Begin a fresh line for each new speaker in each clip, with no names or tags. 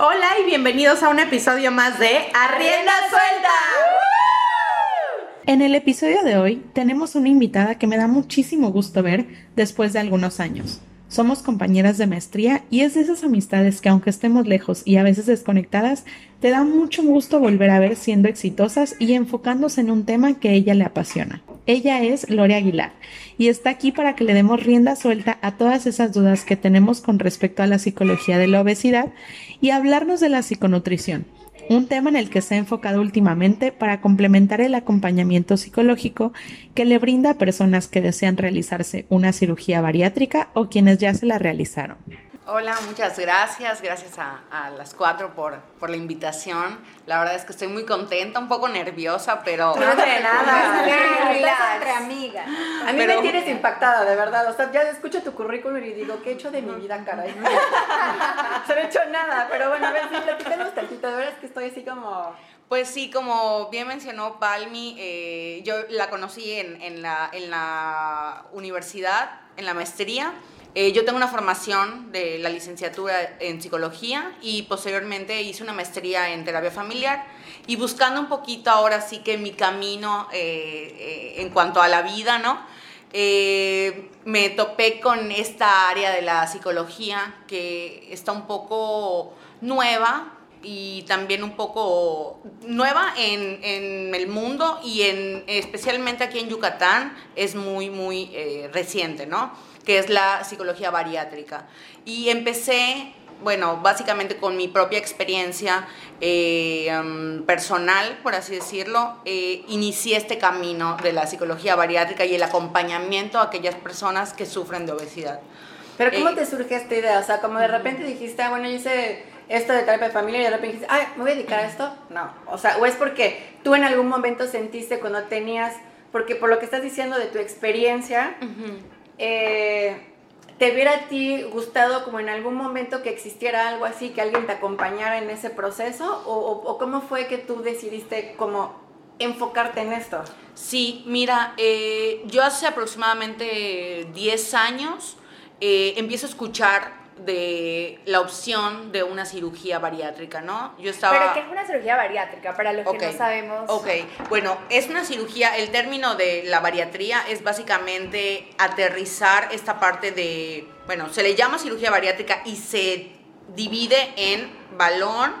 Hola y bienvenidos a un episodio más de Arrienda Suelta. En el episodio de hoy tenemos una invitada que me da muchísimo gusto ver después de algunos años. Somos compañeras de maestría y es de esas amistades que aunque estemos lejos y a veces desconectadas, te da mucho gusto volver a ver siendo exitosas y enfocándose en un tema que ella le apasiona. Ella es Lore Aguilar y está aquí para que le demos rienda suelta a todas esas dudas que tenemos con respecto a la psicología de la obesidad y hablarnos de la psiconutrición un tema en el que se ha enfocado últimamente para complementar el acompañamiento psicológico que le brinda a personas que desean realizarse una cirugía bariátrica o quienes ya se la realizaron.
Hola, muchas gracias. Gracias a, las cuatro por, por, la invitación. La verdad es que estoy muy contenta, un poco nerviosa, pero...
No de nada. entre amigas. A mí me tienes impactada, de verdad. O sea, ya escucho tu currículum y digo, ¿qué he hecho de mi vida, caray? no he hecho nada, pero bueno, a ver, sí, platícanos tantito. De verdad es que estoy así como...
Pues sí, como bien mencionó Palmi, eh, yo la conocí en, en, la, en la universidad, en la maestría. Eh, yo tengo una formación de la licenciatura en psicología y posteriormente hice una maestría en terapia familiar y buscando un poquito ahora sí que mi camino eh, eh, en cuanto a la vida, ¿no? me topé con esta área de la psicología que está un poco nueva y también un poco nueva en, en el mundo y en, especialmente aquí en Yucatán es muy, muy reciente, ¿no? Que es la psicología bariátrica. Y empecé, bueno, básicamente con mi propia experiencia eh, um, personal, por así decirlo, eh, inicié este camino de la psicología bariátrica y el acompañamiento a aquellas personas que sufren de obesidad.
Pero ¿cómo eh, te surge esta idea? O sea, como de repente dijiste, ah, bueno, yo hice esto de terapia de familia y de repente dijiste, ay, ¿me voy a dedicar a esto? No. O sea, o es porque tú en algún momento sentiste cuando tenías, porque por lo que estás diciendo de tu experiencia, eh, ¿te hubiera a ti gustado como en algún momento que existiera algo así, que alguien te acompañara en ese proceso? ¿O, cómo fue que tú decidiste como enfocarte en esto?
Sí, mira, eh, yo hace aproximadamente 10 años eh, empiezo a escuchar de la opción de una cirugía bariátrica, ¿no?
Yo estaba... ¿Pero qué es una cirugía bariátrica? Para los que no sabemos.
Ok, bueno, es una cirugía, el término de la bariatría es básicamente aterrizar esta parte de, bueno, se le llama cirugía bariátrica y se divide en balón,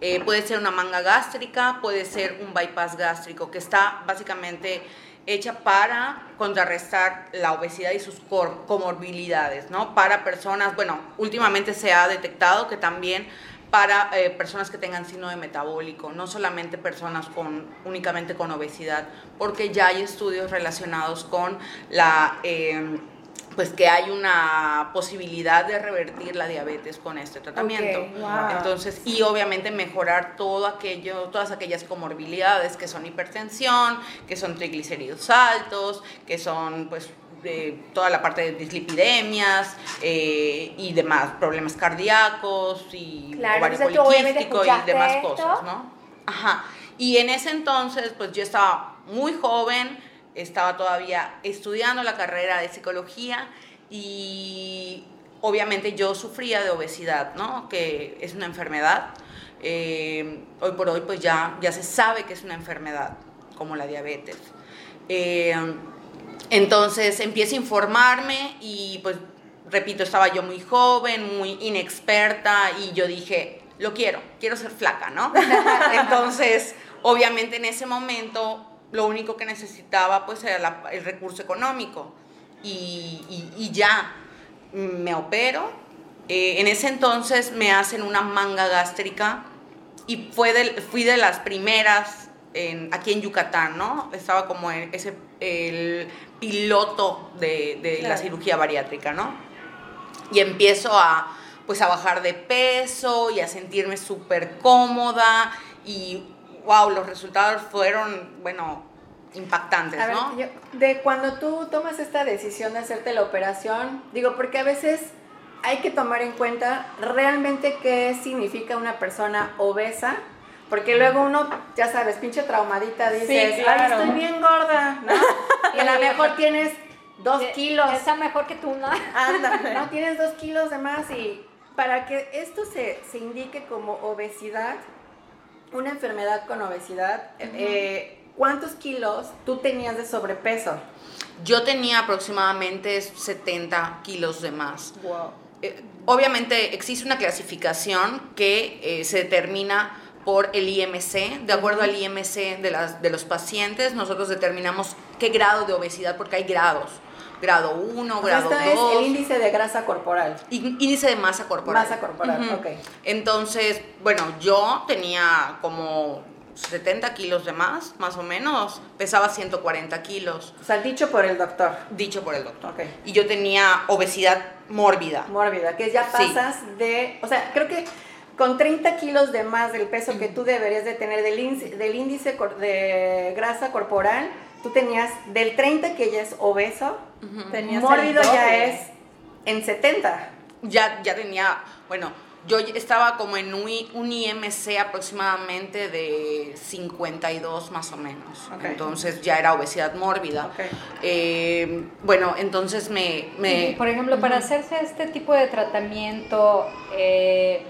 eh, puede ser una manga gástrica, puede ser un bypass gástrico, que está básicamente hecha para contrarrestar la obesidad y sus comorbilidades, ¿no? Para personas, bueno, últimamente se ha detectado que también para eh, personas que tengan síndrome metabólico, no solamente personas con, únicamente con obesidad, porque ya hay estudios relacionados con la... Eh, pues que hay una posibilidad de revertir la diabetes con este tratamiento. Entonces, y obviamente mejorar todo aquello, todas aquellas comorbilidades que son hipertensión, que son triglicéridos altos, que son pues de toda la parte de dislipidemias eh, y demás, problemas cardíacos y ovario poliquístico y demás cosas, ¿no? Ajá. Y en ese entonces, pues yo estaba muy joven, estaba todavía estudiando la carrera de psicología y obviamente yo sufría de obesidad, ¿no? Que es una enfermedad. Eh, hoy por hoy pues ya, ya se sabe que es una enfermedad, como la diabetes. Eh, entonces empiezo a informarme y pues repito, estaba yo muy joven, muy inexperta y yo dije, lo quiero, quiero ser flaca, ¿no? Entonces, obviamente en ese momento lo único que necesitaba pues era el recurso económico y, ya me opero. Eh, en ese entonces me hacen una manga gástrica y fue fui de las primeras aquí en Yucatán, ¿no? Estaba como ese, el piloto de, la cirugía bariátrica, ¿no? Y empiezo a, pues, a bajar de peso y a sentirme súper cómoda y wow, los resultados fueron, bueno, impactantes, ¿no?
de cuando tú tomas esta decisión de hacerte la operación, digo, porque a veces hay que tomar en cuenta realmente qué significa una persona obesa, porque luego uno, ya sabes, pinche traumadita, dices, ay, estoy bien gorda, ¿no? Y a lo mejor tienes dos kilos.
Está mejor que tú, ¿no?
Anda, ¿no? Tienes dos kilos de más y para que esto se, se indique como obesidad, una enfermedad con obesidad, eh, ¿cuántos kilos tú tenías de sobrepeso?
Yo tenía aproximadamente 70 kilos de más. Eh, obviamente existe una clasificación que eh, se determina por el IMC. De acuerdo al IMC de, las, de los pacientes, nosotros determinamos qué grado de obesidad, porque hay grados grado 1, grado 2.
es el índice de grasa corporal.
Índice de masa corporal.
Masa corporal, ok.
Entonces, bueno, yo tenía como 70 kilos de más, más o menos. Pesaba 140 kilos.
O sea, dicho por el doctor.
Dicho por el doctor. Ok. Y yo tenía obesidad mórbida.
Mórbida, que ya pasas de... O sea, creo que con 30 kilos de más del peso que tú deberías de tener del índice, del índice de grasa corporal, tú tenías del 30 que ya es obeso, tenías mórbido ya es en 70.
Ya, ya tenía, bueno, yo estaba como en un, IMC aproximadamente de 52 más o menos. Entonces ya era obesidad mórbida. Eh, bueno, entonces me... me
por ejemplo, para hacerse este tipo de tratamiento, eh,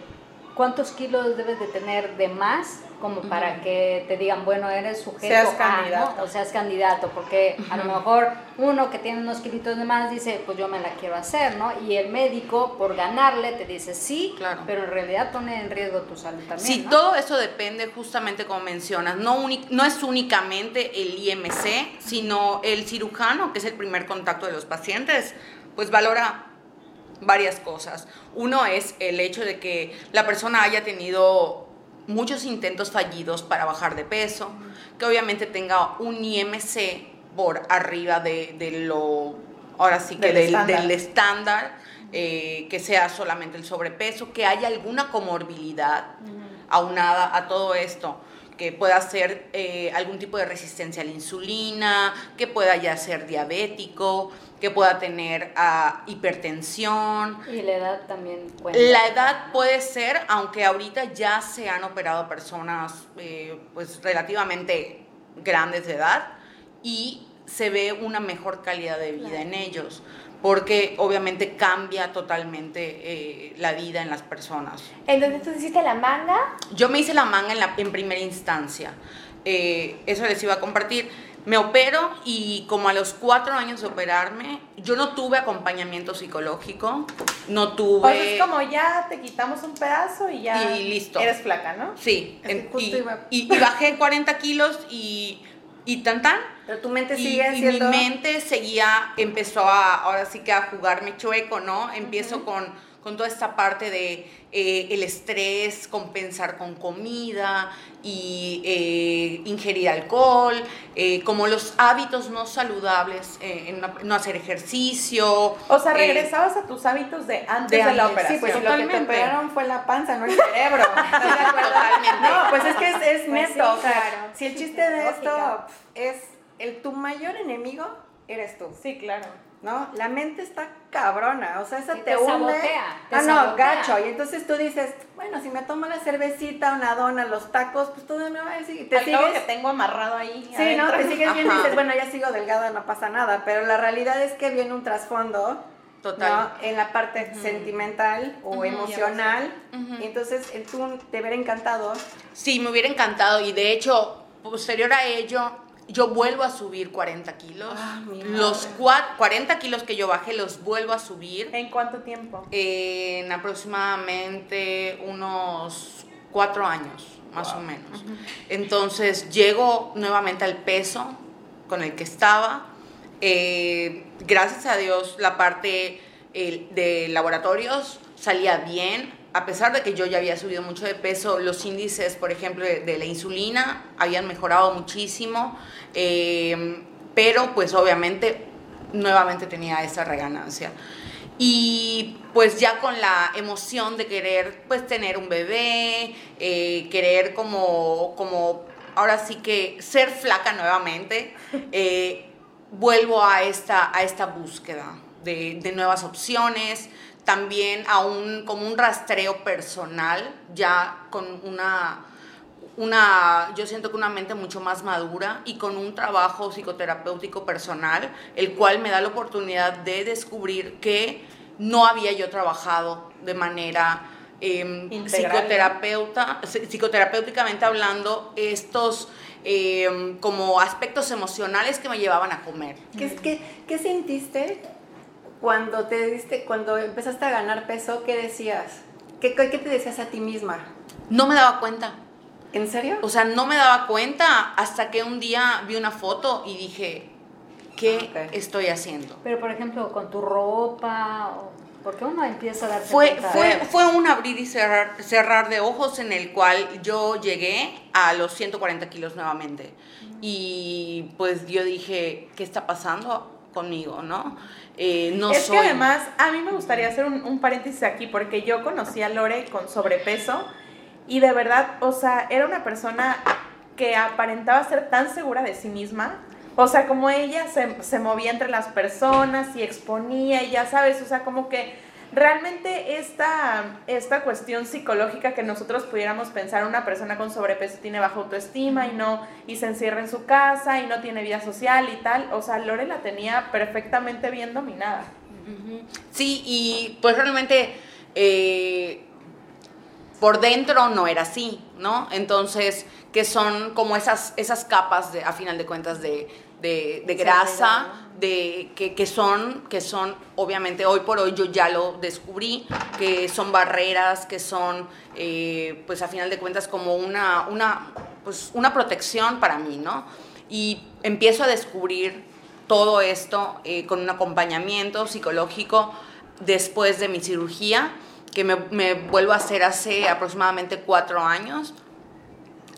¿cuántos kilos debes de tener de más como para que te digan, bueno, eres sujeto
seas candidato.
o seas candidato, porque a lo mejor uno que tiene unos kilitos de más dice, pues yo me la quiero hacer, ¿no? Y el médico, por ganarle, te dice sí, claro. pero en realidad pone en riesgo tu salud también.
Sí, todo eso depende justamente como mencionas, no, no es únicamente el IMC, sino el cirujano, que es el primer contacto de los pacientes, pues valora varias cosas. Uno es el hecho de que la persona haya tenido muchos intentos fallidos para bajar de peso, que obviamente tenga un IMC por arriba de, lo, ahora sí que del, estándar, eh, que sea solamente el sobrepeso, que haya alguna comorbilidad aunada a todo esto que pueda ser eh, algún tipo de resistencia a la insulina, que pueda ya ser diabético, que pueda tener ah, hipertensión.
Y la edad también cuenta.
La edad puede ser, aunque ahorita ya se han operado personas eh, pues relativamente grandes de edad y se ve una mejor calidad de vida en ellos porque obviamente cambia totalmente eh, la vida en las personas.
Entonces, ¿tú hiciste la manga?
Yo me hice la manga en, la, en primera instancia. Eh, eso les iba a compartir. Me opero y como a los cuatro años de operarme, yo no tuve acompañamiento psicológico, no tuve...
Pues es como ya te quitamos un pedazo y ya
y listo.
eres flaca, ¿no?
Sí, y, y, bajé 40 kilos y, y tan tan.
Pero tu mente sigue y, mi
mente seguía, empezó a, ahora sí que a jugarme chueco, ¿no? Empiezo con con toda esta parte de eh, el estrés, compensar con comida y eh, ingerir alcohol, eh, como los hábitos no saludables, no hacer ejercicio.
O sea, regresabas a tus hábitos de antes de, la operación. Sí, pues lo que te operaron fue la panza, no el cerebro. Totalmente. No, pues es que es, es pues neto. claro. Si el chiste de esto es el tu mayor enemigo, eres tú.
Sí, claro.
¿No? La mente está cabrona, o sea, esa te, te Sabotea, ah, no, gacho. Y entonces tú dices, bueno, si me tomo la cervecita, una dona, los tacos, pues todo me va a decir.
Te sigues que tengo amarrado ahí.
Sí, no, te sigues viendo y dices, bueno, ya sigo delgada, no pasa nada. Pero la realidad es que viene un trasfondo. Total. En la parte sentimental o emocional. Y entonces, tú te hubiera encantado.
Sí, me hubiera encantado. Y de hecho, posterior a ello, yo vuelvo a subir 40 kilos. Ah, los 40 kilos que yo bajé los vuelvo a subir.
¿En cuánto tiempo?
en aproximadamente unos 4 años, más o menos. Entonces llego nuevamente al peso con el que estaba. Eh, gracias a Dios la parte de laboratorios salía bien a pesar de que yo ya había subido mucho de peso, los índices, por ejemplo, de, la insulina habían mejorado muchísimo, eh, pero pues obviamente nuevamente tenía esa reganancia. Y pues ya con la emoción de querer pues tener un bebé, eh, querer como, como ahora sí que ser flaca nuevamente, eh, vuelvo a esta, a esta búsqueda de nuevas opciones, también a un, como un rastreo personal, ya con una, una, yo siento que una mente mucho más madura y con un trabajo psicoterapéutico personal, el cual me da la oportunidad de descubrir que no había yo trabajado de manera eh, psicoterapeuta, psicoterapéuticamente hablando estos em, como aspectos emocionales que me llevaban a comer.
¿Qué, qué, qué sentiste cuando te diste, cuando empezaste a ganar peso? ¿Qué decías? ¿Qué, ¿Qué te decías a ti misma?
No me daba cuenta.
¿En serio?
O sea, no me daba cuenta hasta que un día vi una foto y dije, ¿qué ah, estoy haciendo?
Pero, por ejemplo, con tu ropa, porque uno empieza a darse
fue,
cuenta.
Fue, fue un abrir y cerrar, cerrar de ojos en el cual yo llegué a los 140 kilos nuevamente. Y pues yo dije, ¿qué está pasando conmigo, no?
Eh, no es que además, a mí me gustaría hacer un, un paréntesis aquí, porque yo conocí a Lore con sobrepeso y de verdad, o sea, era una persona que aparentaba ser tan segura de sí misma. O sea, como ella se, se movía entre las personas y exponía y ya sabes, o sea, como que realmente esta, esta cuestión psicológica que nosotros pudiéramos pensar, una persona con sobrepeso tiene baja autoestima y no y se encierra en su casa y no tiene vida social y tal, o sea, Lore la tenía perfectamente bien dominada.
Sí, y pues realmente eh, por dentro no era así, ¿no? Entonces, que son como esas, esas capas, de, a final de cuentas, de, de, grasa, de, que, que, son, que son, obviamente, hoy por hoy yo ya lo descubrí, que son barreras, que son, eh, pues a final de cuentas, como una, una, pues, una protección para mí, ¿no? Y empiezo a descubrir todo esto eh, con un acompañamiento psicológico después de mi cirugía que me, vuelvo a hacer hace aproximadamente cuatro años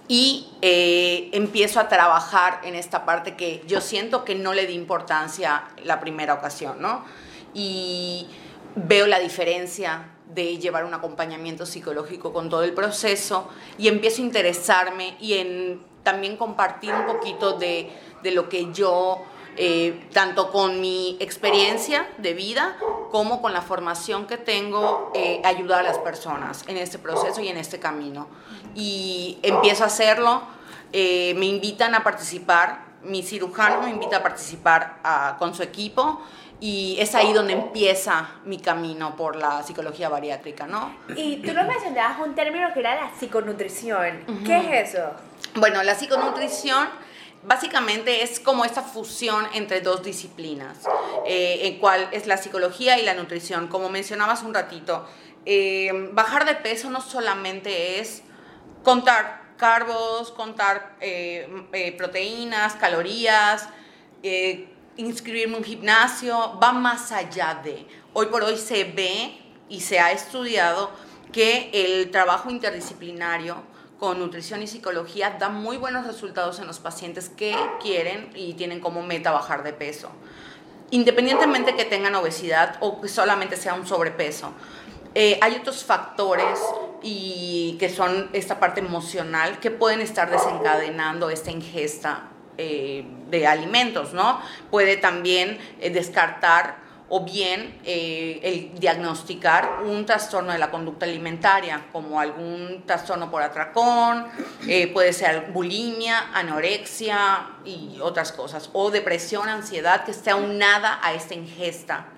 y eh, empiezo a trabajar en esta parte que yo siento que no le di importancia la primera ocasión, ¿no? Y veo la diferencia de llevar un acompañamiento psicológico con todo el proceso y empiezo a interesarme y en también compartir un poquito de, de lo que yo eh, tanto con mi experiencia de vida como con la formación que tengo, eh, ayudar a las personas en este proceso y en este camino. Y empiezo a hacerlo, eh, me invitan a participar, mi cirujano me invita a participar ah, con su equipo y es ahí donde empieza mi camino por la psicología bariátrica, ¿no?
Y tú lo mencionabas un término que era la psiconutrición. ¿Qué es eso?
Bueno, la psiconutrición básicamente es como esta fusión entre dos disciplinas, eh, en cual es la psicología y la nutrición. Como mencionabas un ratito, eh, bajar de peso no solamente es contar carbos, contar eh, proteínas, calorías, inscribirme en un gimnasio, va más allá de. Hoy por hoy se ve y se ha estudiado que el trabajo interdisciplinario con nutrición y psicología da muy buenos resultados en los pacientes que quieren y tienen como meta bajar de peso, independientemente que tengan obesidad o que solamente sea un sobrepeso. Eh, hay otros factores y que son esta parte emocional que pueden estar desencadenando esta ingesta eh, de alimentos, ¿no? Puede también eh, descartar o bien eh, el diagnosticar un trastorno de la conducta alimentaria, como algún trastorno por atracón, eh, puede ser bulimia, anorexia y otras cosas, o depresión, ansiedad que esté aunada a esta ingesta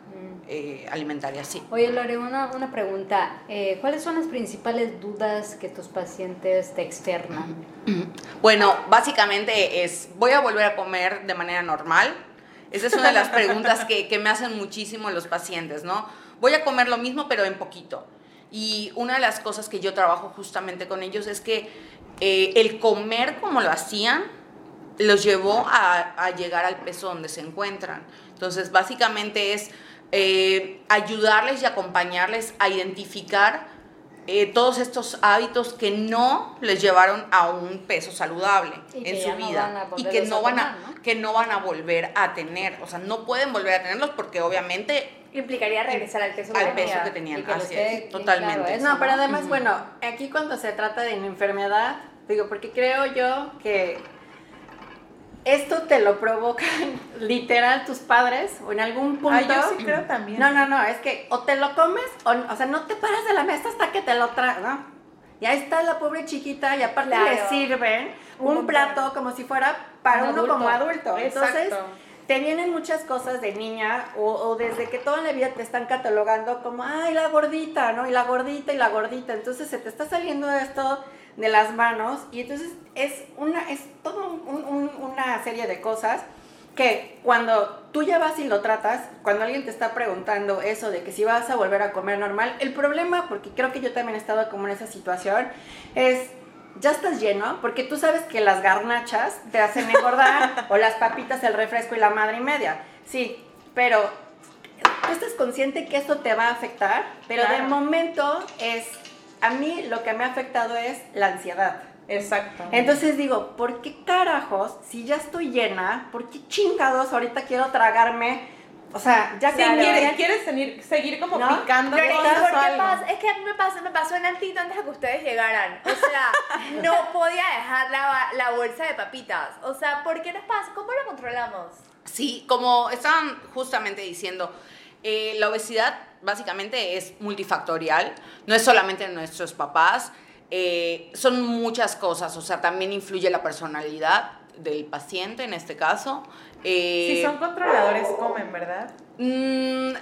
eh, alimentaria, sí.
Oye, Lore, una, una pregunta. ¿Cuáles son las principales dudas que tus pacientes te externan?
Bueno, básicamente es, voy a volver a comer de manera normal, esa es una de las preguntas que, que, me hacen muchísimo los pacientes, ¿no? Voy a comer lo mismo, pero en poquito. Y una de las cosas que yo trabajo justamente con ellos es que eh, el comer como lo hacían los llevó a, a, llegar al peso donde se encuentran. Entonces, básicamente es eh, ayudarles y acompañarles a identificar eh, todos estos hábitos que no les llevaron a un peso saludable en su vida y que no, van a, que no van a volver a tener, o sea, no pueden volver a tenerlos porque obviamente
implicaría regresar al peso,
al peso que tenían, así es, totalmente.
no, pero además, bueno, aquí cuando se trata de una enfermedad, digo, porque creo yo que esto te lo provocan literal tus padres o en algún punto. Ay,
yo sí creo también.
No, no, no, es que o te lo comes o, o sea, no te paras de la mesa hasta que te lo traes, ¿no? Y ahí está la pobre chiquita y aparte le sirven un, plato como si fuera para uno como adulto. Entonces, te vienen muchas cosas de niña o, desde que toda la vida te están catalogando como, ay, la gordita, ¿no? Y la gordita y la gordita. Entonces se te está saliendo esto de las manos y entonces es una, es toda una serie de cosas que cuando tú ya vas y lo tratas, cuando alguien te está preguntando eso de que si vas a volver a comer normal, el problema, porque creo que yo también he estado como en esa situación, es ya estás lleno, porque tú sabes que las garnachas te hacen engordar, o las papitas, el refresco y la madre y media. Sí, pero tú estás consciente que esto te va a afectar, pero de momento es, a mí lo que me ha afectado es la ansiedad.
Exacto.
Entonces digo, ¿por qué carajos, si ya estoy llena, por qué chingados ahorita quiero tragarme? O sea, ya
que quieres, quieres seguir, seguir como picando
¿por qué pasa? Es que a mí me pasó, me pasó en altito antes de que ustedes llegaran. O sea, no podía dejar la, la bolsa de papitas. O sea, ¿por qué nos pasa? ¿Cómo lo controlamos?
Sí, como estaban justamente diciendo, eh, la obesidad básicamente es multifactorial, no es solamente nuestros papás, eh, son muchas cosas, o sea, también influye la personalidad del paciente en este caso.
Eh, si son controladores, comen, ¿verdad?
Mm,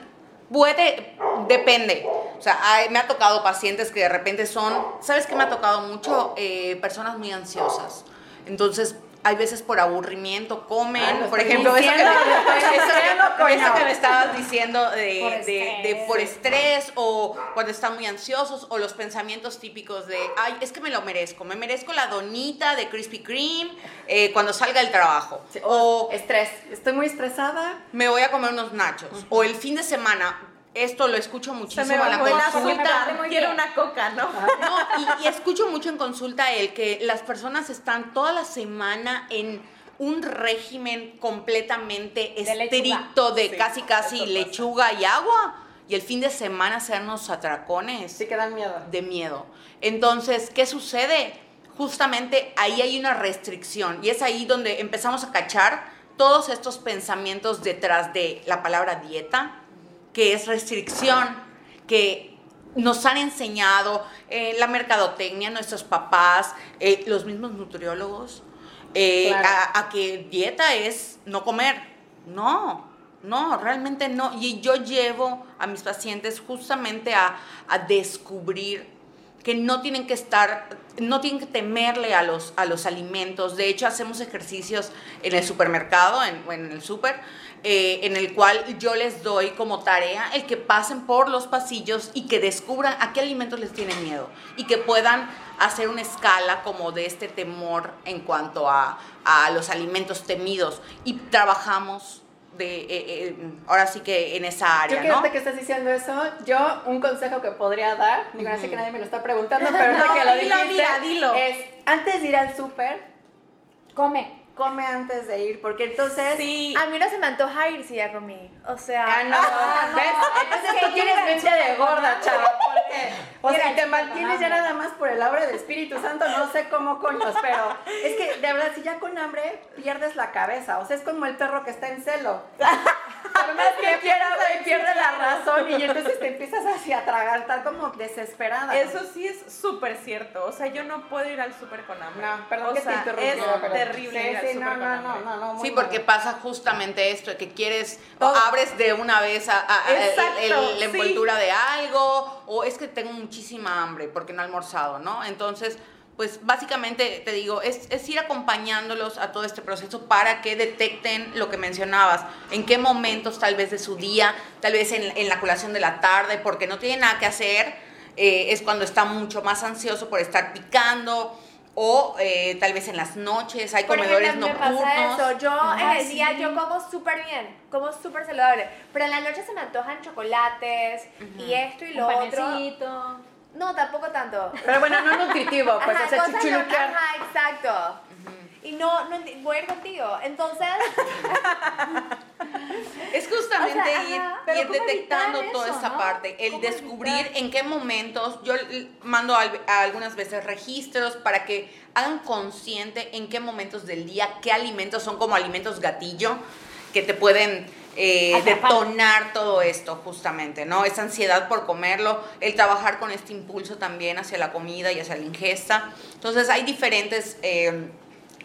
puede, depende. O sea, me ha tocado pacientes que de repente son, ¿sabes qué me ha tocado mucho? Eh, personas muy ansiosas. Entonces, hay veces por aburrimiento comen, ah, por ejemplo, eso que, me, estabas diciendo de por, de, por, estrés o cuando están muy ansiosos o los pensamientos típicos de, ay, es que me lo merezco, me merezco la donita de Krispy Kreme eh, cuando salga del trabajo.
o estrés, estoy muy estresada.
Me voy a comer unos nachos. O el fin de semana, esto lo escucho muchísimo en la consulta.
quiero una coca, ¿no?
no y, escucho mucho en consulta el que las personas están toda la semana en un régimen completamente estricto de casi casi lechuga y agua y el fin de semana hacernos atracones.
Sí que dan miedo.
De miedo. Entonces, ¿qué sucede? Justamente ahí hay una restricción y es ahí donde empezamos a cachar todos estos pensamientos detrás de la palabra dieta, que es restricción, que nos han enseñado eh, la mercadotecnia, nuestros papás, eh, los mismos nutriólogos, eh, a, que dieta es no comer. No, no, realmente no. Y yo llevo a mis pacientes justamente a, a descubrir que no tienen que estar, no tienen que temerle a los, a los alimentos. De hecho, hacemos ejercicios en el supermercado, en, en el super, eh, en el cual yo les doy como tarea el que pasen por los pasillos y que descubran a qué alimentos les tienen miedo y que puedan hacer una escala como de este temor en cuanto a, a los alimentos temidos y trabajamos de, eh, eh, ahora sí que en esa área,
yo ¿no? que estás diciendo eso, yo un consejo que podría dar, digo, no sé que nadie me lo está preguntando, pero no, que lo dilo, dijiste, dilo. es antes de ir al súper, come come antes de ir, porque entonces...
Sí. A mí no se me antoja ir si ya comí. O sea...
Ah, no, no, ¿ves? Entonces tú tienes mente de gorda, chava, O sea, te mantienes ya nada más por el obra del Espíritu Santo, no sé cómo coños, pero es que de verdad, si ya con hambre pierdes la cabeza, o sea, es como el perro que está en celo. Por más que pierde la razón y entonces te empiezas así a tragar, tal como desesperada.
Eso sí es súper cierto, o sea, yo no puedo ir al súper con hambre.
No, perdón
que sea, te Es terrible
sí, no, no, no, no,
Sí, porque pasa justamente esto, que quieres, abres de una vez a, la envoltura de algo, o es que tengo muchísima hambre porque no he almorzado, ¿no? Entonces, pues básicamente te digo, es, es, ir acompañándolos a todo este proceso para que detecten lo que mencionabas, en qué momentos tal vez de su día, tal vez en, en la colación de la tarde, porque no tiene nada que hacer, eh, es cuando está mucho más ansioso por estar picando, o eh, tal vez en las noches hay comedores nocturnos. Me pasa
eso. Yo en el día yo como súper bien, como súper saludable, pero en la noche se me antojan chocolates y esto y lo otro. No, tampoco tanto.
Pero bueno, no nutritivo, pues hacer chuchuluquear.
Ajá, exacto. Y no, no voy a ir contigo. Entonces.
es justamente ir, detectando toda esa parte, el descubrir en qué momentos. Yo mando algunas veces registros para que hagan consciente en qué momentos del día, qué alimentos son como alimentos gatillo que te pueden eh, detonar todo esto justamente, ¿no? Esa ansiedad por comerlo, el trabajar con este impulso también hacia la comida y hacia la ingesta. Entonces hay diferentes eh,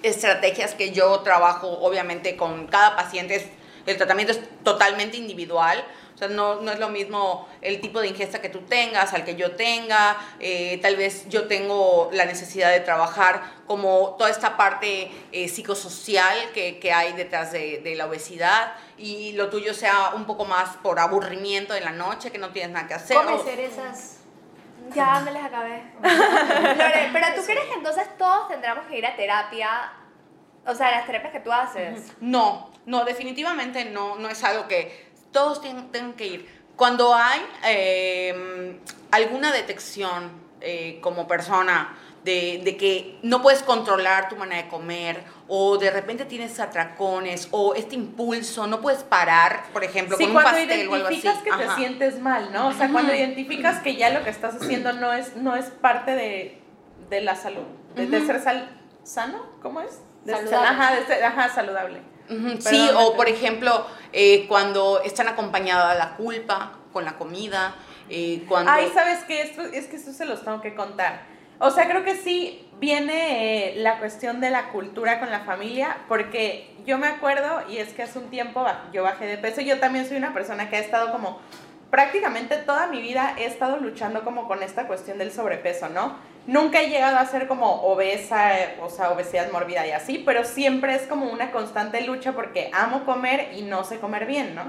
estrategias que yo trabajo obviamente con cada paciente El tratamiento es totalmente individual. O sea, no, no es lo mismo el tipo de ingesta que tú tengas al que yo tenga. Eh, tal vez yo tengo la necesidad de trabajar como toda esta parte eh, psicosocial que, que, hay detrás de, de, la obesidad y lo tuyo sea un poco más por aburrimiento en la noche, que no tienes nada que hacer.
Come cerezas.
Ya me les acabé. Lore, pero tú crees que entonces todos tendremos que ir a terapia, o sea, las terapias que tú haces.
No, no, definitivamente no, no es algo que todos tienen, que ir. Cuando hay eh, alguna detección eh, como persona de, de, que no puedes controlar tu manera de comer o de repente tienes atracones o este impulso, no puedes parar, por ejemplo, con un pastel o algo así.
identificas que te sientes mal, ¿no? O sea, cuando identificas que ya lo que estás haciendo no es, no es parte de, de la salud, de, de ser sal, sano, ¿cómo es? De
saludable.
ajá, de ser, ajá, saludable.
Sí, o por ejemplo, eh, cuando están acompañadas la culpa con la comida, eh, cuando...
Ay, ¿sabes qué? Esto, es que esto se los tengo que contar. O sea, creo que sí viene eh, la cuestión de la cultura con la familia, porque yo me acuerdo, y es que hace un tiempo yo bajé de peso, yo también soy una persona que ha estado como, prácticamente toda mi vida he estado luchando como con esta cuestión del sobrepeso, ¿no? Nunca he llegado a ser como obesa, o sea, obesidad mórbida y así, pero siempre es como una constante lucha porque amo comer y no sé comer bien, ¿no?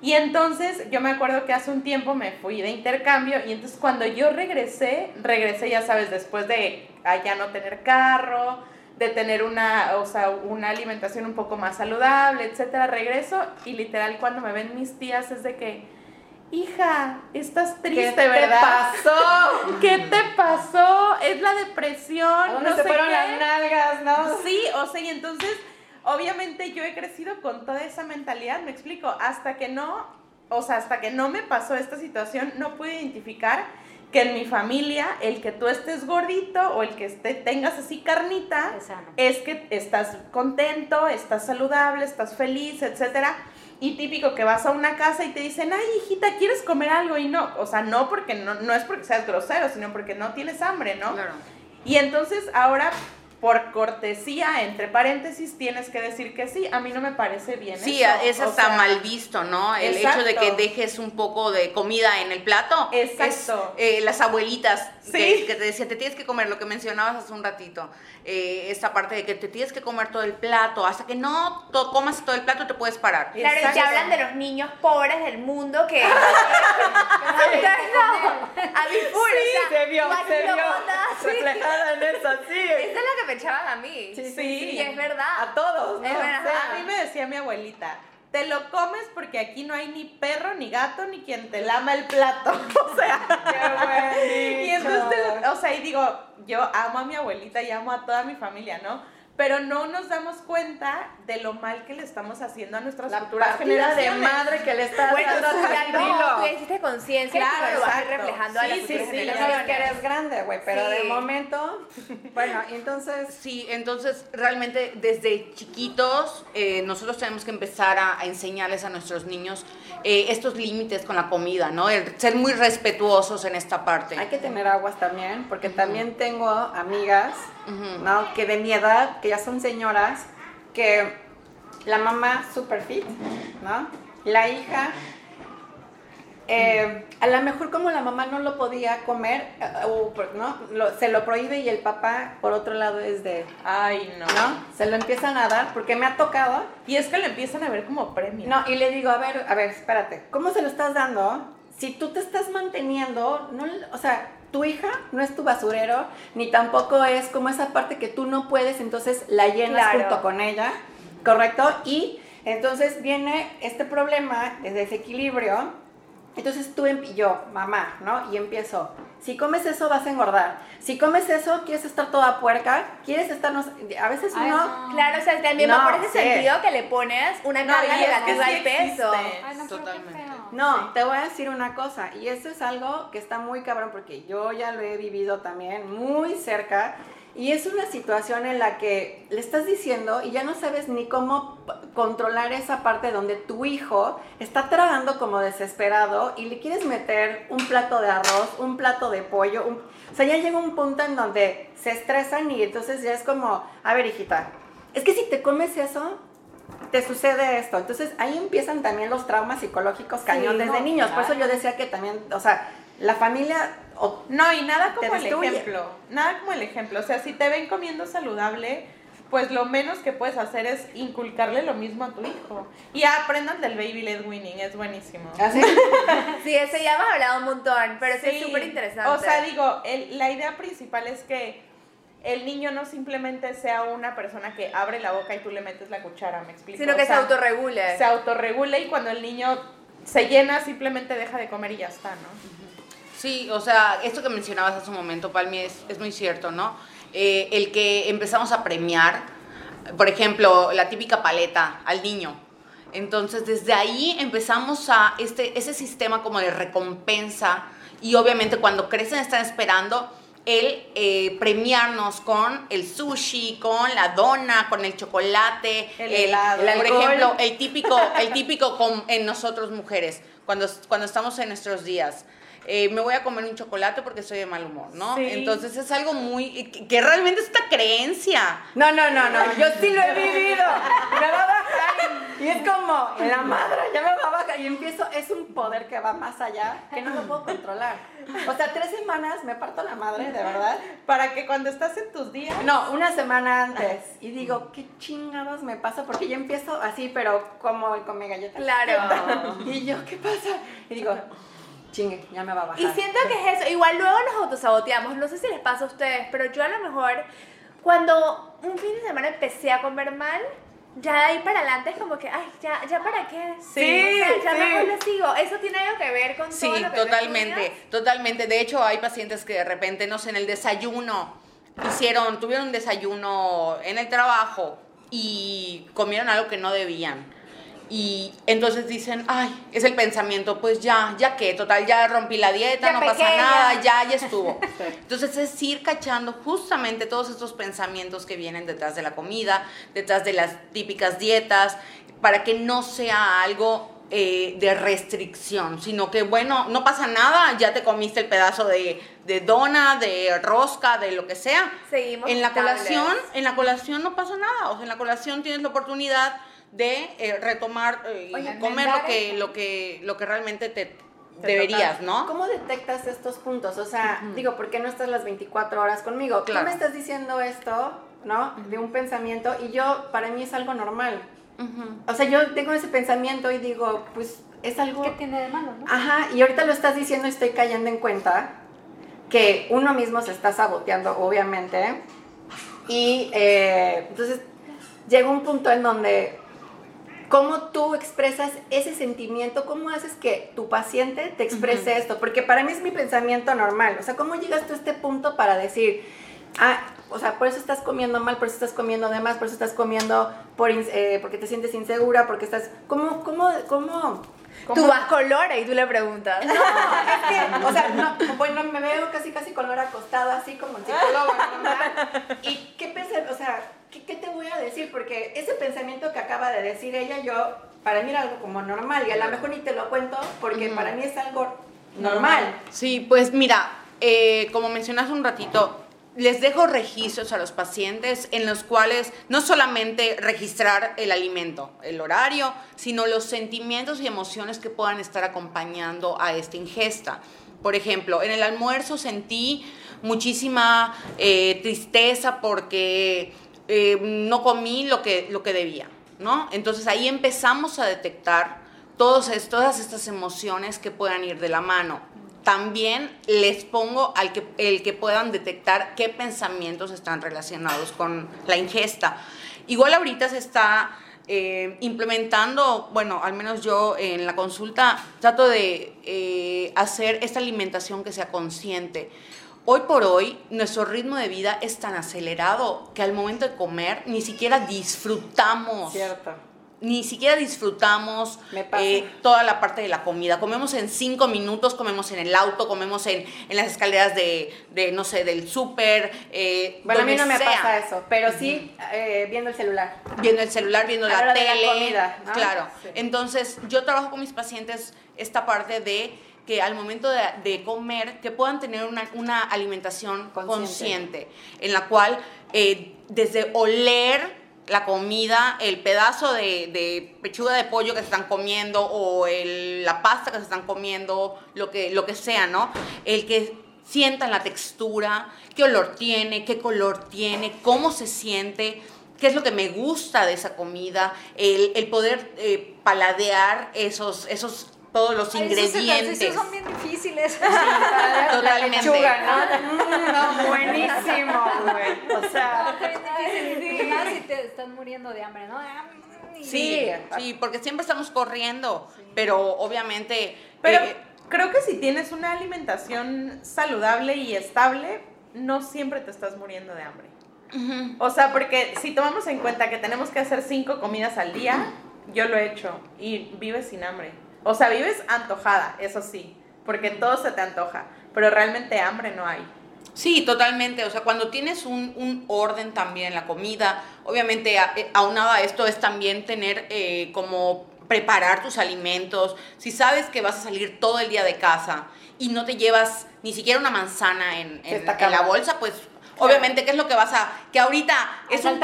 Y entonces yo me acuerdo que hace un tiempo me fui de intercambio y entonces cuando yo regresé, regresé ya sabes, después de allá no tener carro, de tener una, o sea, una alimentación un poco más saludable, etcétera, regreso y literal cuando me ven mis tías es de que, hija, estás triste,
¿Qué
¿verdad?
te pasó?
¿Qué te pasó? Es la depresión,
¿Dónde
no
se
sé
fueron
qué.
las nalgas, no?
Sí, o sea, y entonces, obviamente yo he crecido con toda esa mentalidad, me explico, hasta que no, o sea, hasta que no me pasó esta situación, no pude identificar que en mi familia el que tú estés gordito o el que esté, tengas así carnita
Es
es que estás contento, estás saludable, estás feliz, etcétera. Y típico que vas a una casa y te dicen, ay, hijita, ¿quieres comer algo? Y no, o sea, no porque no, no es porque seas grosero, sino porque no tienes hambre, ¿no?
Claro.
Y entonces ahora, por cortesía, entre paréntesis, tienes que decir que sí. A mí no me parece bien.
Sí,
eso.
es
O
hasta
sea,
mal visto, ¿no? El hecho de que dejes un poco de comida en el plato.
Exacto.
Es, eh, las abuelitas
Sí.
que, que te decían, te tienes que comer, lo que mencionabas hace un ratito. eh, esta parte de que te tienes que comer todo el plato. Hasta que no to- comas todo el plato te puedes parar.
Claro, y ya hablan de los niños pobres del mundo que... A mí full, o sea,
se vio, se vio
botas, sí.
reflejada en eso, sí.
Eso es lo que me echaban a mí.
Sí,
sí.
Y es verdad.
A todos, ¿no?
Es verdad.
O sea,
A mí me decía mi abuelita, te lo comes porque aquí no hay ni perro, ni gato, ni quien te lama el plato. O sea,
Qué
y entonces, te
dicho.
lo- o sea, y digo, yo amo a mi abuelita y amo a toda mi familia, ¿no? Pero no nos damos cuenta de lo mal que le estamos haciendo a nuestras
La
futuras
partida de
generaciones.
madre que le estás
Bueno,
dando a
no, tú hiciste conciencia
Claro,
lo vas a reflejando a
Sí,
las
sí,
futuras
sí,
generaciones.
sabes que eres grande, güey, pero de momento, bueno, entonces,
Sí, entonces realmente desde chiquitos eh, nosotros tenemos que empezar a, a enseñarles a nuestros niños eh, estos límites con la comida, ¿no? El ser muy respetuosos en esta parte.
hay que tener aguas también, porque también tengo amigas. ¿no? Que de mi edad, que ya son señoras, que la mamá super fit, ¿no? La hija, eh, a lo mejor como la mamá no lo podía comer, eh, o, por- ¿no? Lo- se lo prohíbe y el papá, por otro lado, es de,
Ay, no.
¿no? Se lo empiezan a dar, porque me ha tocado,
Y es que lo empiezan a ver como premio.
No, y le digo, a ver, a ver, espérate, ¿cómo se lo estás dando? Si tú te estás manteniendo, no, o sea, tu hija no es tu basurero, ni tampoco es como esa parte que tú no puedes, entonces la llenas
Claro.
junto con ella, ¿correcto? Y entonces viene este problema de desequilibrio. Entonces tú em- y yo, mamá, ¿no? Y empiezo, si comes eso vas a engordar. Si comes eso, quieres estar toda puerca, quieres estar, no sé, a veces
Ay,
uno...
no.
Claro, o sea, también
No,
va por ese
sí.
sentido que le pones una
No,
carga negativa
sí
al peso.
existe.
Ay, no,
Totalmente.
No, te voy a decir una cosa, y eso es algo que está muy cabrón porque yo ya lo he vivido también muy cerca, y es una situación en la que le estás diciendo y ya no sabes ni cómo controlar esa parte donde tu hijo está tragando como desesperado y le quieres meter un plato de arroz, un plato de pollo, un- o sea, ya llega un punto en donde se estresan y entonces ya es como, a ver hijita, es que si te comes eso, te sucede esto. Entonces ahí empiezan también los traumas psicológicos cañón desde niños. Por eso yo decía que también, o sea, la familia...
no, y nada como el ejemplo. Nada como el ejemplo. O sea, si te ven comiendo saludable, pues lo menos que puedes hacer es inculcarle lo mismo a tu hijo. Y aprendan del baby led winning, es buenísimo.
¿Ah, sí?
ese ya hemos hablado un montón, pero sí, es súper interesante.
O sea, digo, la idea principal es que el niño no simplemente sea una persona que abre la boca y tú le metes la cuchara, me explico.
Sino que se autorregule.
Se autorregule y cuando el niño se llena simplemente deja de comer y ya está, ¿no?
Sí, o sea, esto que mencionabas hace un momento, Palmi, es, es muy cierto, ¿no? Eh, el que empezamos a premiar, por ejemplo, la típica paleta al niño. Entonces, desde ahí empezamos a este, ese sistema como de recompensa y obviamente cuando crecen están esperando el eh, premiarnos con el sushi, con la dona, con el chocolate,
el, helado,
por ejemplo, el típico, el típico con, en nosotros mujeres, cuando, cuando estamos en nuestros días. Eh, me voy a comer un chocolate porque estoy de mal humor, ¿no? Entonces es algo muy, que, realmente es esta creencia.
No, no, no, no, yo sí lo he vivido. Me va a bajar y es como, en la madre, ya me va a bajar y empiezo, es un poder que va más allá, que no lo puedo controlar. O sea, tres semanas me parto la madre, de verdad.
Para que cuando estás en tus días.
No, una semana antes. Y digo, ¿qué chingados me pasa? Porque yo empiezo así, pero como con mi galleta.
Claro.
Y yo, ¿qué pasa? Y digo, chingue, ya me va a bajar.
Y siento que es eso, igual luego nos autosaboteamos, no sé si les pasa a ustedes, pero yo a lo mejor cuando un fin de semana empecé a comer mal, ya de ahí para adelante es como que, ay, ya, ya para qué.
Sí,
ya mejor lo sigo. Eso tiene algo que ver con
sí,
todo lo
que totalmente, totalmente. De hecho, hay pacientes que de repente, no sé, en el desayuno hicieron, tuvieron un desayuno en el trabajo y comieron algo que no debían y entonces dicen, ay, es el pensamiento, pues ya, ya que, total, ya rompí la dieta, no pasa nada, ya, ya estuvo. Entonces es ir cachando justamente todos estos pensamientos que vienen detrás de la comida, detrás de las típicas dietas, para que no sea algo eh, de restricción, sino que, bueno, no pasa nada, ya te comiste el pedazo de, de dona, de rosca, de lo que sea.
Seguimos.
En la colación, en la colación no pasa nada, o sea, en la colación tienes la oportunidad de eh, retomar eh, y comer lo que, lo, que, lo que realmente te, deberías, ¿no?
¿Cómo detectas estos puntos? O sea, digo, ¿por qué no estás las 24 horas conmigo? Tú me estás diciendo esto, ¿no? De un pensamiento y yo, para mí es algo normal. O sea, yo tengo ese pensamiento y digo, pues es algo...
¿Qué tiene de malo, no?
Ajá, y ahorita lo estás diciendo y estoy cayendo en cuenta que uno mismo se está saboteando, obviamente. Y eh, entonces llega un punto en donde cómo tú expresas ese sentimiento, cómo haces que tu paciente te exprese esto, porque para mí es mi pensamiento normal, o sea, cómo llegas tú a este punto para decir, ah, o sea, por eso estás comiendo mal, por eso estás comiendo de más, por eso estás comiendo por, eh, porque te sientes insegura, porque estás, ¿cómo, cómo, cómo?
Tú vas con Lora y tú le preguntas.
No, es que, o sea, no, bueno, me veo casi casi con Lora acostada, así como el psicólogo, ¿no? ¿Y qué pensé? O sea, ¿qué, te voy a decir? Porque ese pensamiento que acaba de decir ella, yo, para mí era algo como normal y a lo mejor ni te lo cuento porque para mí es algo normal.
Sí, pues mira, eh, como mencionaste un ratito, les dejo registros a los pacientes en los cuales no solamente registrar el alimento, el horario, sino los sentimientos y emociones que puedan estar acompañando a esta ingesta. Por ejemplo, en el almuerzo sentí muchísima eh, tristeza porque eh, no comí lo que, lo que debía, ¿no? Entonces ahí empezamos a detectar todas estas emociones que puedan ir de la mano. También les pongo al que, el que puedan detectar qué pensamientos están relacionados con la ingesta. Igual ahorita se está eh, implementando, bueno, al menos yo en la consulta trato de eh, hacer esta alimentación que sea consciente. Hoy por hoy, nuestro ritmo de vida es tan acelerado que al momento de comer ni siquiera disfrutamos.
Cierto.
Ni siquiera disfrutamos eh, toda la parte de la comida. Comemos en cinco minutos, comemos en el auto, comemos en, las escaleras de, no sé, del súper.
Eh, bueno, a mí no me pasa eso, pero sí eh, viendo el celular.
Viendo el celular, viendo la, tele.
De la comida,
Claro. Entonces, yo trabajo con mis pacientes esta parte de que al momento de, comer, que puedan tener una, alimentación consciente. en la cual eh, desde oler la comida, el pedazo de, pechuga de pollo que se están comiendo o la pasta que se están comiendo, lo que, lo que sea, ¿no? El que sientan la textura, qué olor tiene, qué color tiene, cómo se siente, qué es lo que me gusta de esa comida, el, poder eh, paladear esos, esos todos los ingredientes.
Esos son bien difíciles. Sí,
totalmente.
La ¿no? no, buenísimo, güey. O sea,
sí, más si te estás muriendo de hambre, ¿no?
Sí, sí, porque siempre estamos corriendo, pero obviamente...
Pero eh, creo que si tienes una alimentación saludable y estable, no siempre te estás muriendo de hambre. O sea, porque si tomamos en cuenta que tenemos que hacer cinco comidas al día, yo lo he hecho y vives sin hambre. O sea, vives antojada, eso sí, porque todo se te antoja, pero realmente hambre no hay.
Sí, totalmente. O sea, cuando tienes un, orden también en la comida, obviamente eh, aunado a esto es también tener eh, como preparar tus alimentos. Si sabes que vas a salir todo el día de casa y no te llevas ni siquiera una manzana en, en la bolsa, pues Obviamente, ¿qué es lo que vas a...? Que ahorita es un,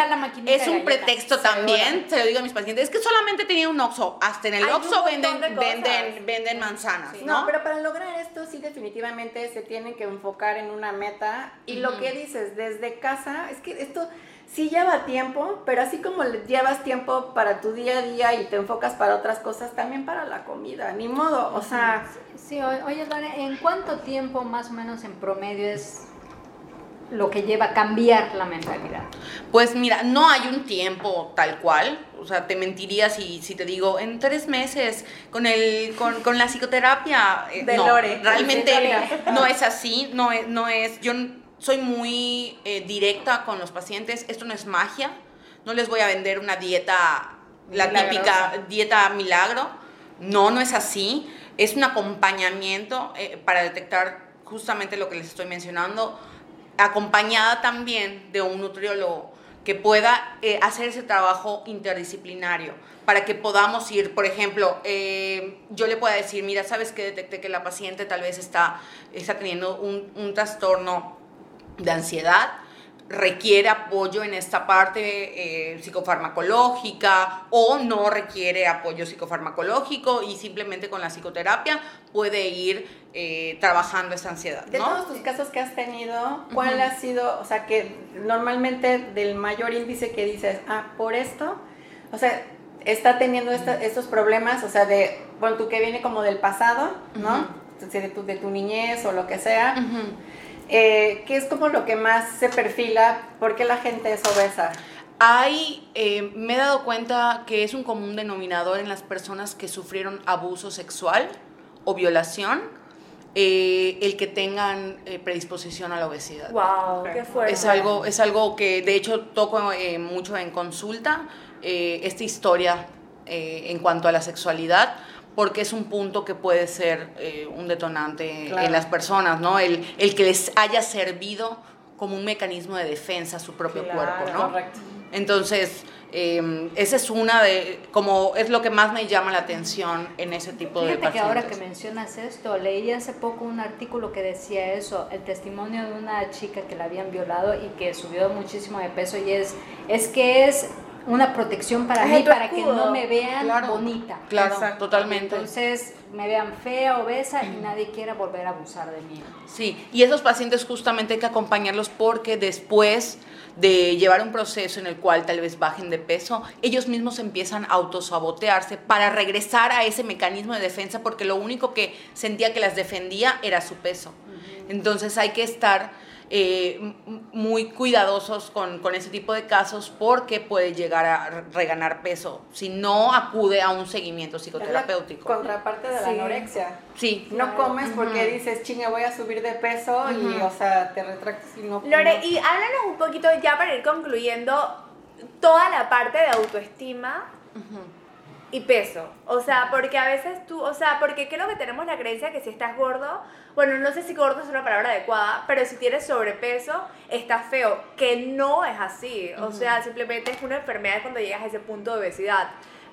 es un pretexto también, se lo digo a mis pacientes, es que solamente tenía un Oxxo. Hasta en el Oxxo venden, venden, venden manzanas, ¿no?
¿no? pero para lograr esto sí definitivamente se tienen que enfocar en una meta. Y lo que dices, desde casa, es que esto sí lleva tiempo, pero así como llevas tiempo para tu día a día y te enfocas para otras cosas, también para la comida, ni modo, o sea...
Sí, oye, ¿en cuánto tiempo más o menos en promedio es lo que lleva a cambiar la mentalidad?
Pues mira, no hay un tiempo tal cual. O sea, te mentiría si, si te digo, en tres meses con, el, con, con la psicoterapia.
Eh, de Lore.
Realmente no es así. No es, no es, yo soy muy eh, directa con los pacientes. Esto no es magia. No les voy a vender una dieta, la típica dieta milagro. No, no es así. Es un acompañamiento eh, para detectar justamente lo que les estoy mencionando acompañada también de un nutriólogo que pueda eh, hacer ese trabajo interdisciplinario para que podamos ir, por ejemplo, eh, yo le pueda decir, mira, sabes que detecté que la paciente tal vez está, está teniendo un, un trastorno de ansiedad, requiere apoyo en esta parte eh, psicofarmacológica o no requiere apoyo psicofarmacológico y simplemente con la psicoterapia puede ir eh, trabajando esa ansiedad.
De todos tus casos que has tenido, ¿cuál ha sido, o sea, que normalmente del mayor índice que dices, ah, por esto, o sea, está teniendo estos problemas, o sea, de, bueno, tú que viene como del pasado, ¿no? de, tu, de tu niñez o lo que sea. Eh, ¿Qué es como lo que más se perfila? ¿Por qué la gente es obesa?
Hay, eh, me he dado cuenta que es un común denominador en las personas que sufrieron abuso sexual o violación, eh, el que tengan predisposición a la obesidad.
¡Wow! ¡Qué fuerte!
Es algo, es algo que de hecho toco mucho en consulta, esta historia en cuanto a la sexualidad, porque es un punto que puede ser eh, un detonante en las personas, ¿no? El, el, que les haya servido como un mecanismo de defensa a su propio cuerpo, ¿no? Correcto. Entonces, eh, esa es una de, como es lo que más me llama la atención en ese tipo de pacientes.
que ahora que mencionas esto, leí hace poco un artículo que decía eso, el testimonio de una chica que la habían violado y que subió muchísimo de peso y es, es que es una protección para mí, para que no me vean bonita.
Claro, totalmente.
Entonces me vean fea, obesa y nadie quiera volver a abusar de mí.
Sí, y esos pacientes justamente hay que acompañarlos porque después de llevar un proceso en el cual tal vez bajen de peso, ellos mismos empiezan a autosabotearse para regresar a ese mecanismo de defensa porque lo único que sentía que las defendía era su peso. Entonces hay que estar eh, muy cuidadosos con, con, ese tipo de casos porque puede llegar a reganar peso si no acude a un seguimiento psicoterapéutico.
La contraparte de la anorexia.
Sí.
No comes porque dices, chinga, voy a subir de peso y, o sea, te retractas y no
Lore, y háblanos un poquito ya para ir concluyendo toda la parte de autoestima y peso. O sea, porque a veces tú, o sea, porque creo que tenemos la creencia que si estás gordo, bueno, no sé si gordo es una palabra adecuada, pero si tienes sobrepeso, estás feo, que no es así. O sea, simplemente es una enfermedad cuando llegas a ese punto de obesidad.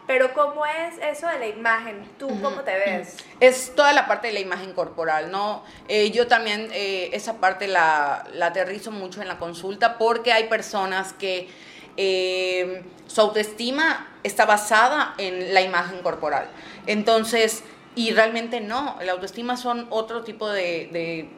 Pero ¿cómo es eso de la imagen? ¿Tú cómo te ves?
Es toda la parte de la imagen corporal, ¿no? Eh, yo también eh, esa parte la, la aterrizo mucho en la consulta porque hay personas que eh, su autoestima está basada en la imagen corporal. Entonces, y realmente no, la autoestima son otro tipo de, de,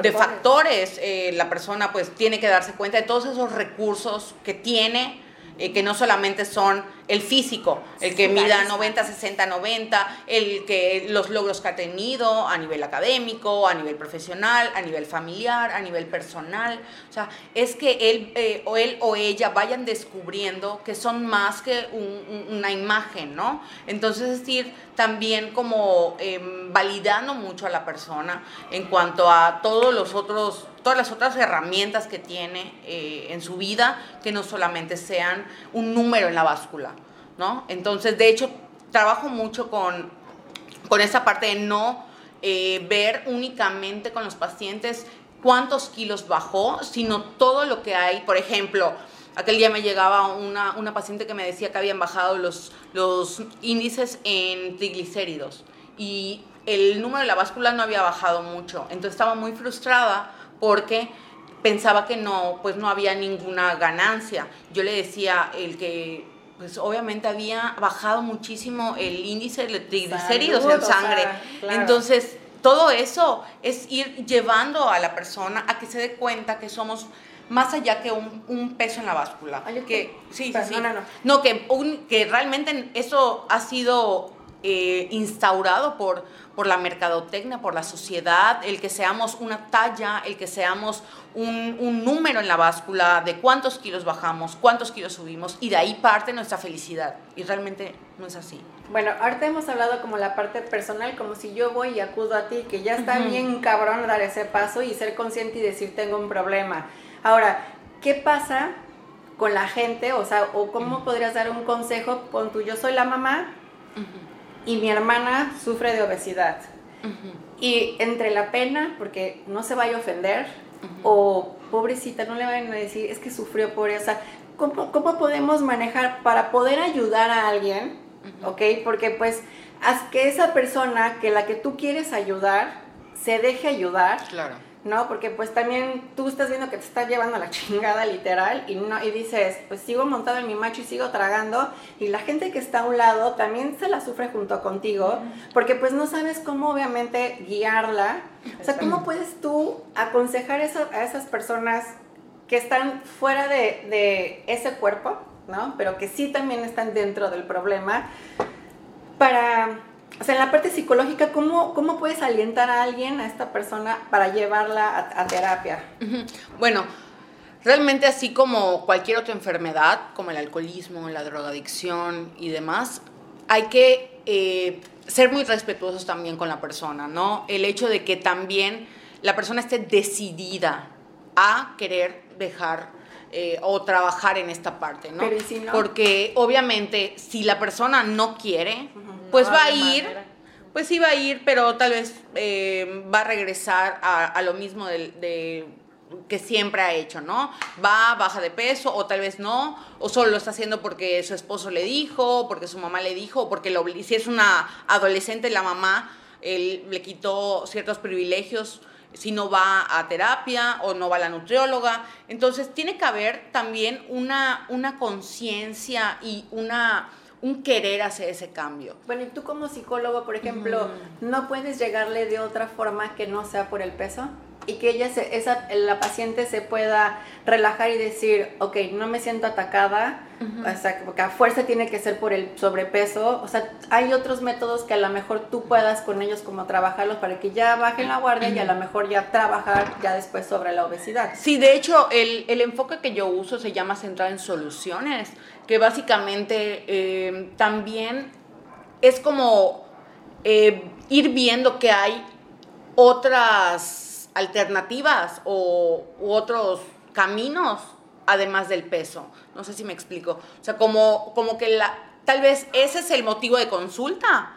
de factores. Eh, la persona pues tiene que darse cuenta de todos esos recursos que tiene eh, que no solamente son el físico, el que mida 90, 60, 90, el que los logros que ha tenido a nivel académico, a nivel profesional, a nivel familiar, a nivel personal. O sea, es que él eh, o él o ella vayan descubriendo que son más que una imagen, ¿no? Entonces, es decir, también como em, validando mucho a la persona en cuanto a todos los otros todas las otras herramientas que tiene eh, en su vida, que no solamente sean un número en la báscula, ¿no? Entonces, de hecho, trabajo mucho con, con esa parte de no eh, ver únicamente con los pacientes cuántos kilos bajó, sino todo lo que hay, por ejemplo, Aquel día me llegaba una, una, paciente que me decía que habían bajado los, los índices en triglicéridos y el número de la báscula no había bajado mucho. Entonces estaba muy frustrada porque pensaba que no, pues no había ninguna ganancia. Yo le decía el que pues obviamente había bajado muchísimo el índice de triglicéridos en sangre. Entonces, todo eso es ir llevando a la persona a que se dé cuenta que somos más allá que un, peso en la báscula. que, sí, sí, No, no, no. que, que realmente eso ha sido eh, instaurado por, por la mercadotecnia, por la sociedad, el que seamos una talla, el que seamos un, un, número en la báscula de cuántos kilos bajamos, cuántos kilos subimos, y de ahí parte nuestra felicidad. Y realmente no es así.
Bueno, ahorita hemos hablado como la parte personal, como si yo voy y acudo a ti, que ya está bien cabrón dar ese paso y ser consciente y decir tengo un problema. Ahora, ¿qué pasa con la gente? O sea, o cómo podrías dar un consejo con tu yo soy la mamá, y mi hermana sufre de obesidad. Y entre la pena, porque no se vaya a ofender, o pobrecita, no le vayan a decir, es que sufrió por eso. ¿cómo, ¿cómo, podemos manejar para poder ayudar a alguien? ¿Ok? Porque pues, haz que esa persona que la que tú quieres ayudar, se deje ayudar.
Claro
¿no? Porque pues también tú estás viendo que te está llevando la chingada literal y, no, y dices, pues sigo montado en mi macho y sigo tragando y la gente que está a un lado también se la sufre junto contigo porque pues no sabes cómo obviamente guiarla. O sea, ¿cómo puedes tú aconsejar eso, a esas personas que están fuera de, de ese cuerpo, ¿no? Pero que sí también están dentro del problema para o sea, en la parte psicológica, ¿cómo, ¿cómo puedes alientar a alguien, a esta persona, para llevarla a, terapia?
Bueno, realmente así como cualquier otra enfermedad, como el alcoholismo, la drogadicción y demás, hay que eh, ser muy respetuosos también con la persona, ¿no? El hecho de que también la persona esté decidida a querer dejar eh, o trabajar en esta parte, ¿no?
Pero si no?
Porque obviamente si la persona no quiere, pues va a ir, pues sí va a ir, pero tal vez eh, va a regresar a, lo mismo de, que siempre ha hecho, ¿no? Va, baja de peso, o tal vez no, o solo lo está haciendo porque su esposo le dijo, porque su mamá le dijo, o porque lo, si es una adolescente, la mamá él, le quitó ciertos privilegios si no va a terapia o no va a la nutrióloga. Entonces tiene que haber también una, una conciencia y una un querer hacer ese cambio.
Bueno, y tú como psicólogo, por ejemplo, ¿no puedes llegarle de otra forma que no sea por el peso? Y que ella, se, esa, la paciente se pueda relajar y decir, ok, no me siento atacada, o sea, porque a fuerza tiene que ser por el sobrepeso. O sea, hay otros métodos que a lo mejor tú puedas con ellos como trabajarlos para que ya bajen la guardia y a lo mejor ya trabajar ya después sobre la obesidad.
Sí, de hecho, el, el enfoque que yo uso se llama centrar en soluciones que básicamente eh, también es como eh, ir viendo que hay otras alternativas o u otros caminos además del peso. No sé si me explico. O sea, como, como que la, tal vez ese es el motivo de consulta,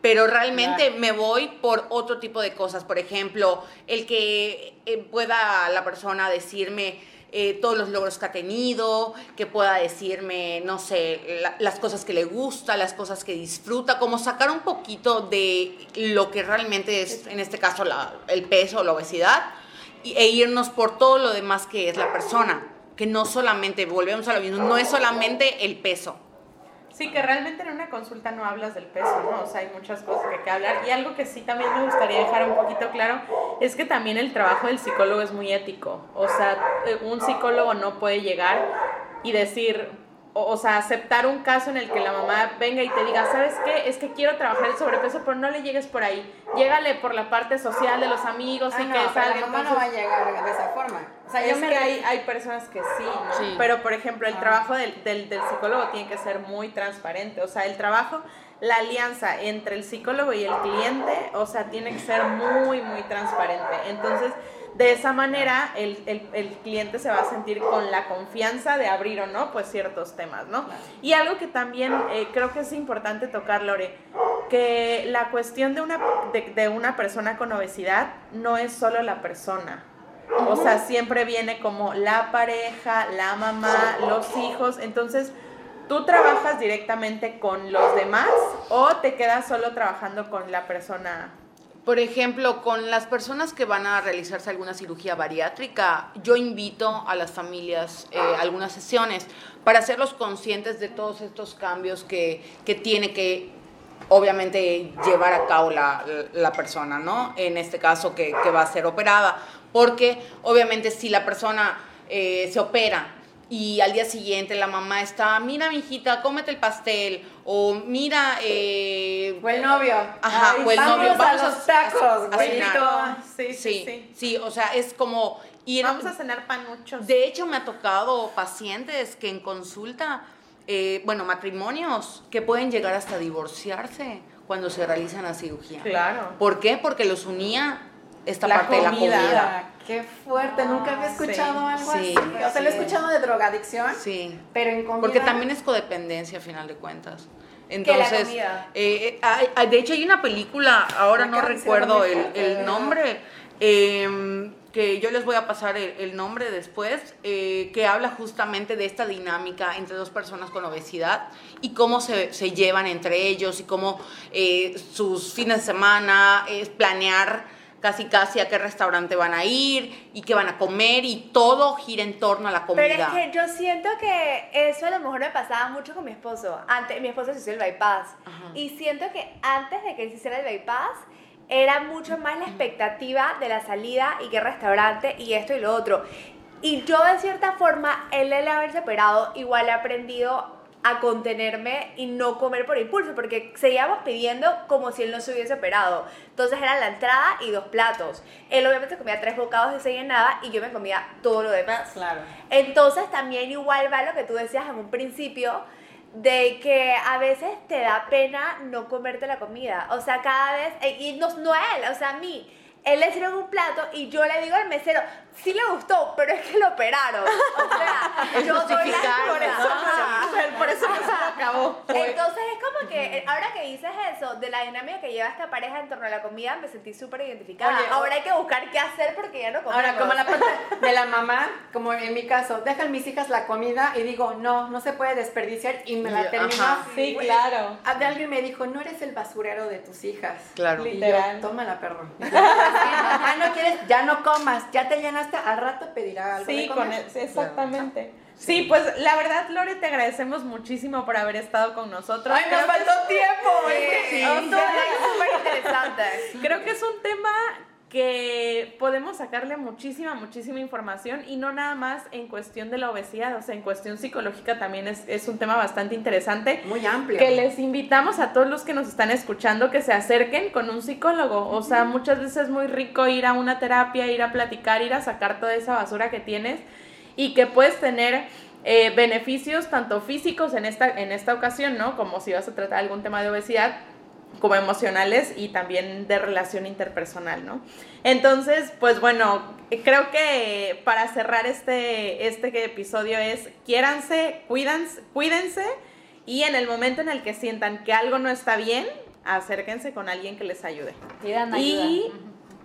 pero realmente me voy por otro tipo de cosas. Por ejemplo, el que eh, pueda la persona decirme, eh, todos los logros que ha tenido, que pueda decirme, no sé, las cosas que le gusta, las cosas que disfruta, como sacar un poquito de lo que realmente es, en este caso, el peso, la obesidad, e irnos por todo lo demás que es la persona. que no solamente, volvemos a lo mismo, no es solamente el peso.
Sí, que realmente en una consulta no hablas del peso, ¿no? O sea, hay muchas cosas que hay que hablar. Y algo que sí también me gustaría dejar un poquito claro es que también el trabajo del psicólogo es muy ético. O sea, eh, un psicólogo no puede llegar y decir, o, sea, aceptar un caso en el que la mamá venga y te diga, ¿sabes qué? Es que quiero trabajar el sobrepeso, pero no le llegues por ahí. Llégale por la parte social de los amigos y
Ah,
que
no, pero
salga.
la mamá no va a llegar de esa forma. O sea, yo
es
me
que hay, hay personas que sí, ¿no?
Sí.
Pero, por ejemplo, el trabajo del, del, del psicólogo tiene que ser muy transparente. O sea, el trabajo, la alianza entre el psicólogo y el cliente, o sea, tiene que ser muy, muy transparente. Entonces, de esa manera, el, el, el cliente se va a sentir con la confianza de abrir o no, pues, ciertos temas, ¿no? Y algo que también eh, creo que es importante tocar, Lore, que la cuestión de una, de, de una persona con obesidad no es solo la persona. O sea, siempre viene como la pareja, la mamá, los hijos. Entonces, ¿tú trabajas directamente con los demás o te quedas solo trabajando con la persona?
Por ejemplo, con las personas que van a realizarse alguna cirugía bariátrica, yo invito a las familias eh, algunas sesiones para hacerlos conscientes de todos estos cambios que, que tiene que obviamente llevar a cabo la, la persona, ¿no? En este caso que, que va a ser operada. Porque obviamente si la persona eh, se opera y al día siguiente la mamá está, mira, mijita, cómete el pastel, o mira, eh,
O el novio.
Ajá,
Ay,
o el
vamos
novio,
a
vamos
los
a-
tacos,
a- a
güerito.
cenar.
Sí,
Sí, sí, o sea, es como ir.
Vamos a cenar panuchos.
De hecho, me ha tocado pacientes que en consulta, eh, bueno, matrimonios que pueden llegar hasta divorciarse cuando se realizan la cirugía.
Claro.
¿Por qué? Porque los unía esta
La
parte de la
comida.
Ah, Qué fuerte, nunca había escuchado algo
Sí,
así. O sea, lo he
sí.
escuchado de drogadicción,
Sí.
pero en comida.
Porque también es codependencia, a final de cuentas. Entonces, eh, eh, de hecho hay una película, ahora no recuerdo el, nombre, eh, que yo les voy a pasar el, el nombre después, eh, que habla justamente de esta dinámica entre dos personas con obesidad y cómo se, se llevan entre ellos y cómo eh, sus fines de semana es planear casi casi a qué restaurante van a ir y qué van a comer y todo gira en torno a la comida.
Pero es que yo siento que eso a lo mejor me pasaba mucho con mi esposo. Antes, mi esposo se hizo el bypass.
Ajá.
Y siento que antes de que él se hiciera el bypass, era mucho más la expectativa de la salida y qué restaurante y esto y lo otro. Y yo de cierta forma, él el haberse operado, igual he aprendido a contenerme y no comer por impulso, porque seguíamos pidiendo como si él no se hubiese operado. Entonces era la entrada y dos platos. Él obviamente comía tres bocados y se llenaba y yo me comía todo lo demás.
Claro.
Entonces también igual va lo que tú decías en un principio, de que a veces te da pena no comerte la comida. O sea, cada vez, eh, y no, no a él, o sea, a mí. Él le sirve un plato y yo le digo al mesero, sí le gustó, pero es que lo operaron. O sea, yo doy la
justificar,
excusa.
¿no?
Ajá.
Por eso no se lo acabó.
Entonces es como que, eh, ahora que dices eso, de la dinámica que lleva esta pareja en torno a la comida, me sentí súper identificada.
Oye,
ahora hay que buscar qué hacer porque ya no comemos.
Ahora, como la parte de la mamá, como en mi caso, dejan mis hijas la comida y digo, no, no se puede desperdiciar y me la
Y-
termino.
ajá.
Sí,
Güey,
claro.
a- de alguien me dijo, no eres el basurero de tus hijas.
Claro.
Y yo,
Literal.
tómala, perro. ah, no quieres, ya no comas, ya te llenaste, al rato pedirá algo.
Sí,
de
con el- exactamente. Sí, pues la verdad, Lore, te agradecemos muchísimo por haber estado con nosotros.
Ay, nos
Creo
faltó tiempo.
Sí, sí, sí, súper interesante.
Creo que es un tema que podemos sacarle muchísima, muchísima información y no nada más en cuestión de la obesidad, o sea, en cuestión psicológica también es, es un tema bastante interesante.
Muy amplio.
Que les invitamos a todos los que nos están escuchando que se acerquen con un psicólogo. O sea, muchas veces es muy rico ir a una terapia, ir a platicar, ir a sacar toda esa basura que tienes y que puedes tener eh, beneficios tanto físicos en esta, en esta ocasión, ¿no? Como si vas a tratar algún tema de obesidad, como emocionales y también de relación interpersonal, ¿no? Entonces, pues bueno, creo que para cerrar este, este episodio es quiéranse, cuídense, cuídense y en el momento en el que sientan que algo no está bien, acérquense con alguien que les ayude.
Pidan ayuda.
Y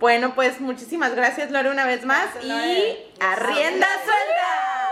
bueno, pues muchísimas gracias Lore una vez más
Gracias,
y
Lore.
a rienda suelta.